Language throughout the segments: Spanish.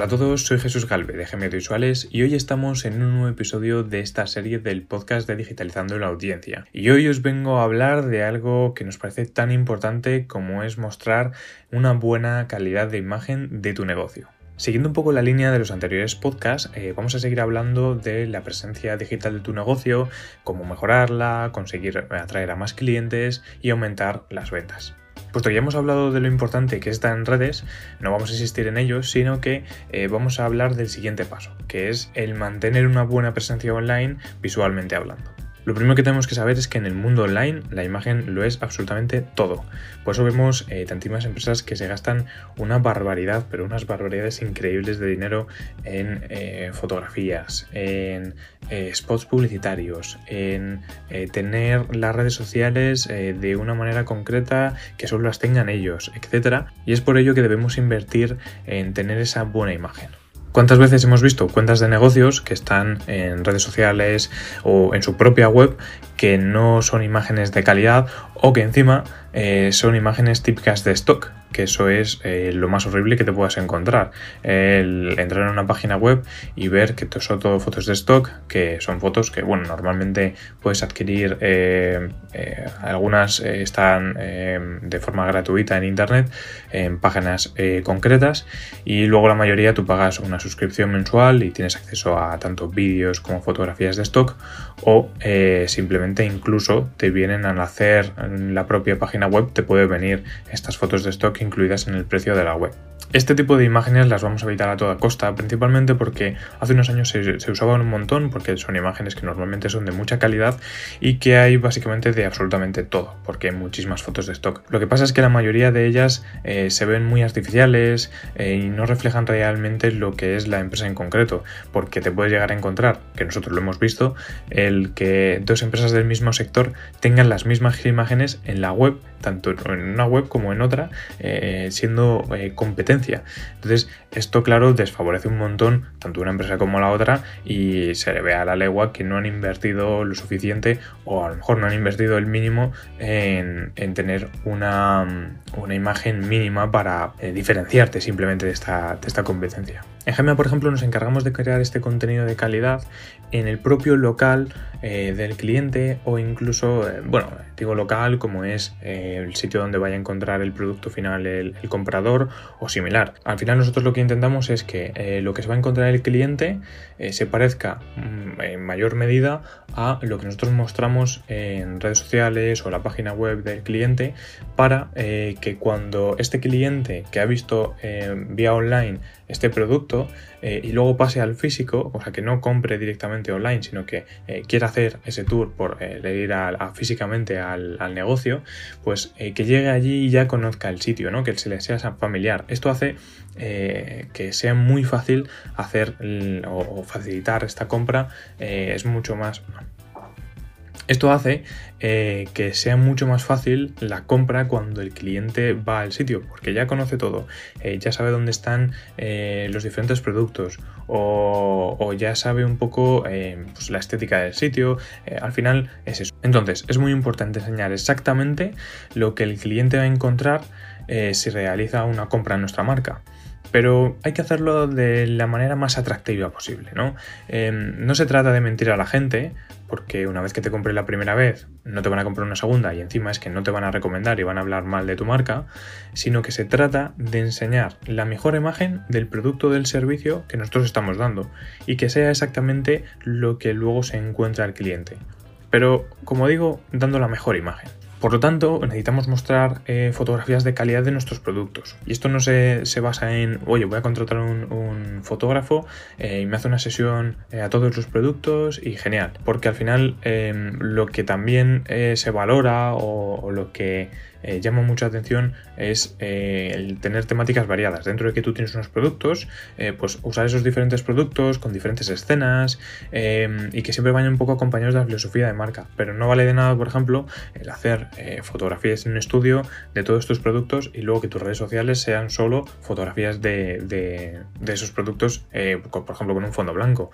Hola a todos, soy Jesús Galve de Gm Visuales y hoy estamos en un nuevo episodio de esta serie del podcast de Digitalizando la Audiencia. Y hoy os vengo a hablar de algo que nos parece tan importante como es mostrar una buena calidad de imagen de tu negocio. Siguiendo un poco la línea de los anteriores podcasts, eh, vamos a seguir hablando de la presencia digital de tu negocio, cómo mejorarla, conseguir atraer a más clientes y aumentar las ventas. Puesto que ya hemos hablado de lo importante que está en redes, no vamos a insistir en ello, sino que eh, vamos a hablar del siguiente paso, que es el mantener una buena presencia online visualmente hablando. Lo primero que tenemos que saber es que en el mundo online la imagen lo es absolutamente todo. Por eso vemos eh, tantísimas empresas que se gastan una barbaridad, pero unas barbaridades increíbles de dinero en eh, fotografías, en eh, spots publicitarios, en tener las redes sociales de una manera concreta que solo las tengan ellos, etc. Y es por ello que debemos invertir en tener esa buena imagen. ¿Cuántas veces hemos visto cuentas de negocios que están en redes sociales o en su propia web que no son imágenes de calidad o que encima eh, son imágenes típicas de stock, que eso es eh, lo más horrible que te puedas encontrar. El entrar en una página web y ver que son todo fotos de stock, que son fotos que, bueno, normalmente puedes adquirir, eh, algunas están de forma gratuita en internet, en páginas concretas, y luego la mayoría tú pagas una suscripción mensual y tienes acceso a tanto vídeos como fotografías de stock, o simplemente incluso te vienen a hacer la propia página web te puede venir estas fotos de stock incluidas en el precio de la web. Este tipo de imágenes las vamos a evitar a toda costa, principalmente porque hace unos años se, usaban un montón, porque son imágenes que normalmente son de mucha calidad y que hay básicamente de absolutamente todo, porque hay muchísimas fotos de stock. Lo que pasa es que la mayoría de ellas eh, se ven muy artificiales eh, y no reflejan realmente lo que es la empresa en concreto, porque te puedes llegar a encontrar, que nosotros lo hemos visto, el que dos empresas del mismo sector tengan las mismas imágenes en la web, tanto en una web como en otra, eh, siendo competencia entonces, esto, claro, desfavorece un montón tanto una empresa como la otra y se le ve a la legua que no han invertido lo suficiente o a lo mejor no han invertido el mínimo en, tener una, imagen mínima para eh, diferenciarte simplemente de esta, de esta competencia. En Gemma, por ejemplo, nos encargamos de crear este contenido de calidad en el propio local eh, del cliente o incluso, eh, bueno, digo local como es el sitio donde vaya a encontrar el producto final el, comprador o Al final nosotros lo que intentamos es que lo que se va a encontrar el cliente se parezca mm, en mayor medida a lo que nosotros mostramos en redes sociales o la página web del cliente para que cuando este cliente que ha visto vía online este producto eh, y luego pase al físico, o sea, que no compre directamente online, sino que eh, quiera hacer ese tour por eh, ir físicamente al, negocio, pues que llegue allí y ya conozca el sitio, ¿no? que se le sea familiar. Esto hace que sea muy fácil hacer o, facilitar esta compra, es mucho más esto hace eh, que sea mucho más fácil la compra cuando el cliente va al sitio, porque ya conoce todo, eh, ya sabe dónde están eh, los diferentes productos o, ya sabe un poco pues, la estética del sitio, al final es eso. Entonces, es muy importante enseñar exactamente lo que el cliente va a encontrar si realiza una compra en nuestra marca pero hay que hacerlo de la manera más atractiva posible, ¿no? Em, no se trata de mentir a la gente, porque una vez que te compre la primera vez, no te van a comprar una segunda y encima es que no te van a recomendar y van a hablar mal de tu marca, sino que se trata de enseñar la mejor imagen del producto o del servicio que nosotros estamos dando y que sea exactamente lo que luego se encuentra el cliente. Pero, como digo, dando la mejor imagen. Por lo tanto, necesitamos mostrar eh, fotografías de calidad de nuestros productos. Y esto no se, basa en, oye, voy a contratar un, un fotógrafo eh, y me hace una sesión eh, a todos los productos y genial. Porque al final lo que también se valora o lo que eh, llama mucha atención es eh, el tener temáticas variadas. Dentro de que tú tienes unos productos, eh, pues usar esos diferentes productos con diferentes escenas y que siempre vayan un poco acompañados de la filosofía de marca. Pero no vale de nada, por ejemplo, el hacer fotografías en un estudio de todos estos productos y luego que tus redes sociales sean solo fotografías de, de esos productos, por ejemplo, con un fondo blanco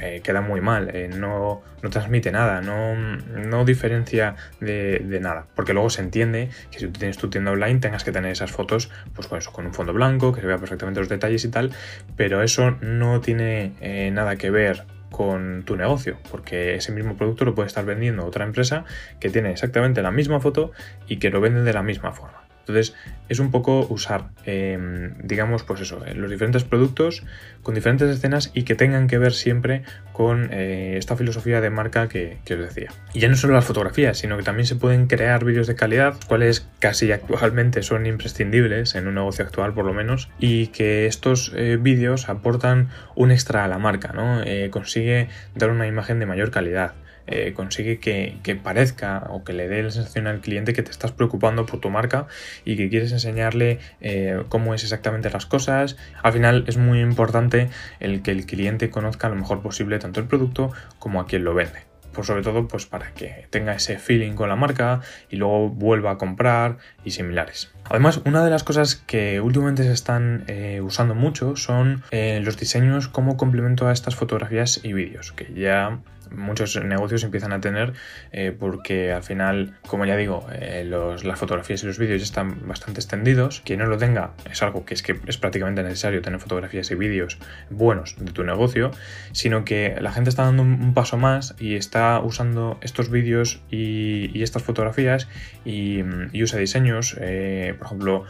eh, queda muy mal, eh, no, no, transmite nada, no, no diferencia de, nada, porque luego se entiende que si tú tienes tu tienda online tengas que tener esas fotos pues con eso, con un fondo blanco, que se vea perfectamente los detalles y tal, pero eso no tiene nada que ver con tu negocio, porque ese mismo producto lo puede estar vendiendo otra empresa que tiene exactamente la misma foto y que lo vende de la misma forma. Entonces es un poco usar, em, digamos, pues eso, eh, los diferentes productos con diferentes escenas y que tengan que ver siempre con eh, esta filosofía de marca que, os decía. Y ya no solo las fotografías, sino que también se pueden crear vídeos de calidad, cuales casi actualmente son imprescindibles en un negocio actual por lo menos, y que estos eh, vídeos aportan un extra a la marca, ¿no? consigue dar una imagen de mayor calidad. Eh, consigue que, parezca o que le dé la sensación al cliente que te estás preocupando por tu marca y que quieres enseñarle eh, cómo es exactamente las cosas. Al final es muy importante el que el cliente conozca lo mejor posible tanto el producto como a quien lo vende por sobre todo pues para que tenga ese feeling con la marca y luego vuelva a comprar y similares. Además, una de las cosas que últimamente se están eh, usando mucho son los diseños como complemento a estas fotografías y vídeos, que ya muchos negocios empiezan a tener eh, porque al final, como ya digo, eh, las fotografías y los vídeos ya están bastante extendidos. Quien no lo tenga es algo que es que es prácticamente necesario tener fotografías y vídeos buenos de tu negocio, sino que la gente está dando un, paso más y está usando estos vídeos y, estas fotografías y, usa diseños. Eh, por ejemplo,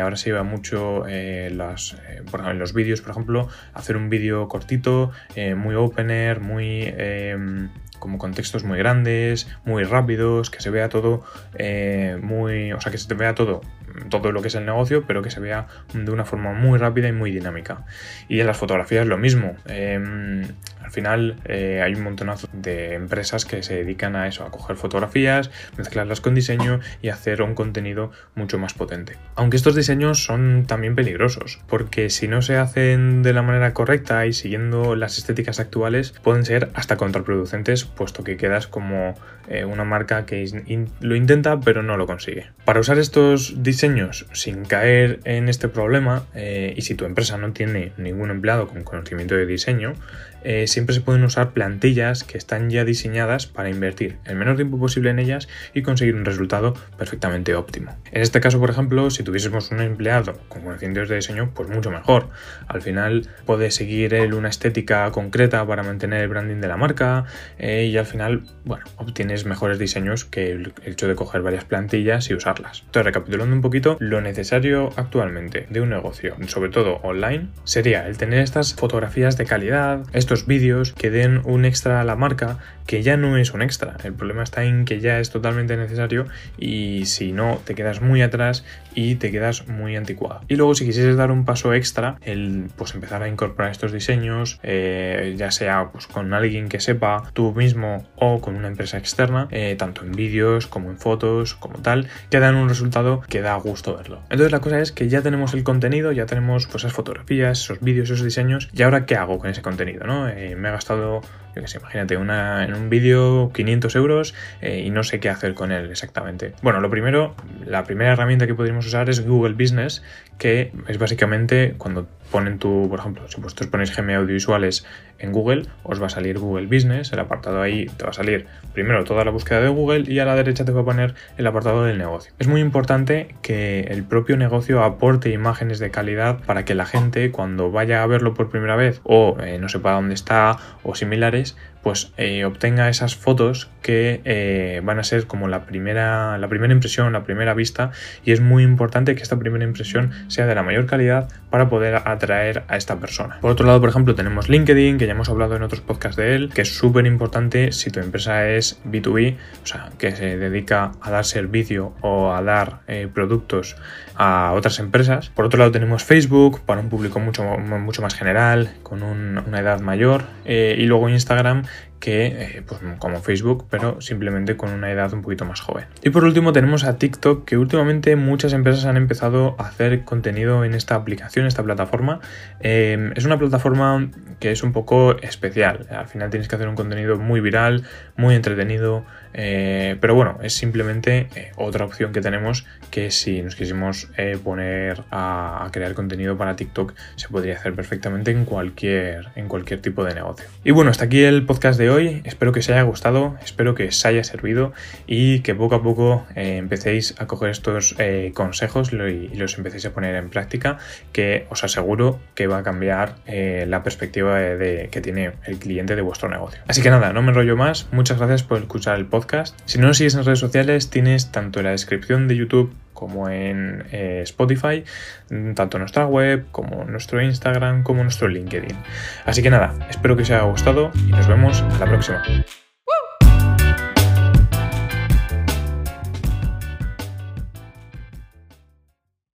ahora se lleva mucho las, por ejemplo, en los vídeos, por ejemplo, hacer un vídeo cortito, muy opener, muy Em, como contextos muy grandes, muy rápidos, que se vea todo eh, muy. O sea, que se vea todo, todo lo que es el negocio, pero que se vea de una forma muy rápida y muy dinámica. Y en las fotografías lo mismo. Em, al final eh, hay un montonazo de empresas que se dedican a eso, a coger fotografías, mezclarlas con diseño y hacer un contenido mucho más potente. Aunque estos diseños son también peligrosos, porque si no se hacen de la manera correcta y siguiendo las estéticas actuales, pueden ser hasta contraproducentes, puesto que quedas como eh, una marca que lo intenta pero no lo consigue. Para usar estos diseños sin caer en este problema, eh, y si tu empresa no tiene ningún empleado con conocimiento de diseño, eh, siempre se pueden usar plantillas que están ya diseñadas para invertir el menor tiempo posible en ellas y conseguir un resultado perfectamente óptimo. En este caso, por ejemplo, si tuviésemos un empleado con conocimientos de diseño, pues mucho mejor. Al final puede seguir él una estética concreta para mantener el branding de la marca eh, y al final, bueno, obtienes mejores diseños que el hecho de coger varias plantillas y usarlas. Entonces, recapitulando un poquito, lo necesario actualmente de un negocio, sobre todo online, sería el tener estas fotografías de calidad, estos vídeos que den un extra a la marca que ya no es un extra. El problema está en que ya es totalmente necesario y si no te quedas muy atrás y te quedas muy anticuado. Y luego si quisieses dar un paso extra, el pues empezar a incorporar estos diseños, eh, ya sea pues, con alguien que sepa tú mismo o con una empresa externa, eh, tanto en vídeos como en fotos, como tal, que dan un resultado que da gusto verlo. Entonces la cosa es que ya tenemos el contenido, ya tenemos pues esas fotografías, esos vídeos, esos diseños, y ahora qué hago con ese contenido, ¿no? Eh, me ha gastado, yo que sé, imagínate, una, en un vídeo 500 euros eh, y no sé qué hacer con él exactamente. Bueno, lo primero, la primera herramienta que podríamos usar es Google Business, que es básicamente cuando ponen tu, por ejemplo, si vosotros ponéis GM Audiovisuales en Google, os va a salir Google Business, el apartado ahí te va a salir primero toda la búsqueda de Google y a la derecha te va a poner el apartado del negocio. Es muy importante que el propio negocio aporte imágenes de calidad para que la gente cuando vaya a verlo por primera vez o eh, no sepa dónde está o similares, pues eh, obtenga esas fotos que eh, van a ser como la primera, la primera impresión, la primera vista y es muy importante que esta primera impresión sea de la mayor calidad para poder atraer a esta persona. Por otro lado, por ejemplo, tenemos LinkedIn, que ya hemos hablado en otros podcasts de él, que es súper importante si tu empresa es B2B, o sea, que se dedica a dar servicio o a dar eh, productos a otras empresas. Por otro lado, tenemos Facebook para un público mucho, mucho más general, con una edad mayor, y luego Instagram que eh, pues, como Facebook, pero simplemente con una edad un poquito más joven. Y por último tenemos a TikTok, que últimamente muchas empresas han empezado a hacer contenido en esta aplicación, esta plataforma. Em, es una plataforma que es un poco especial. Al final tienes que hacer un contenido muy viral, muy entretenido, Eh, pero bueno, es simplemente eh, otra opción que tenemos que si nos quisimos eh, poner a, crear contenido para TikTok se podría hacer perfectamente en cualquier, en cualquier tipo de negocio. Y bueno, hasta aquí el podcast de hoy. Espero que os haya gustado, espero que os haya servido y que poco a poco empecéis a coger estos consejos y los empecéis a poner en práctica, que os aseguro que va a cambiar la perspectiva de, que tiene el cliente de vuestro negocio. Así que nada, no me enrollo más. Muchas gracias por escuchar el Si no nos sigues en redes sociales, tienes tanto en la descripción de YouTube como en eh, Spotify, tanto nuestra web como nuestro Instagram como nuestro LinkedIn. Así que nada, espero que os haya gustado y nos vemos a la próxima.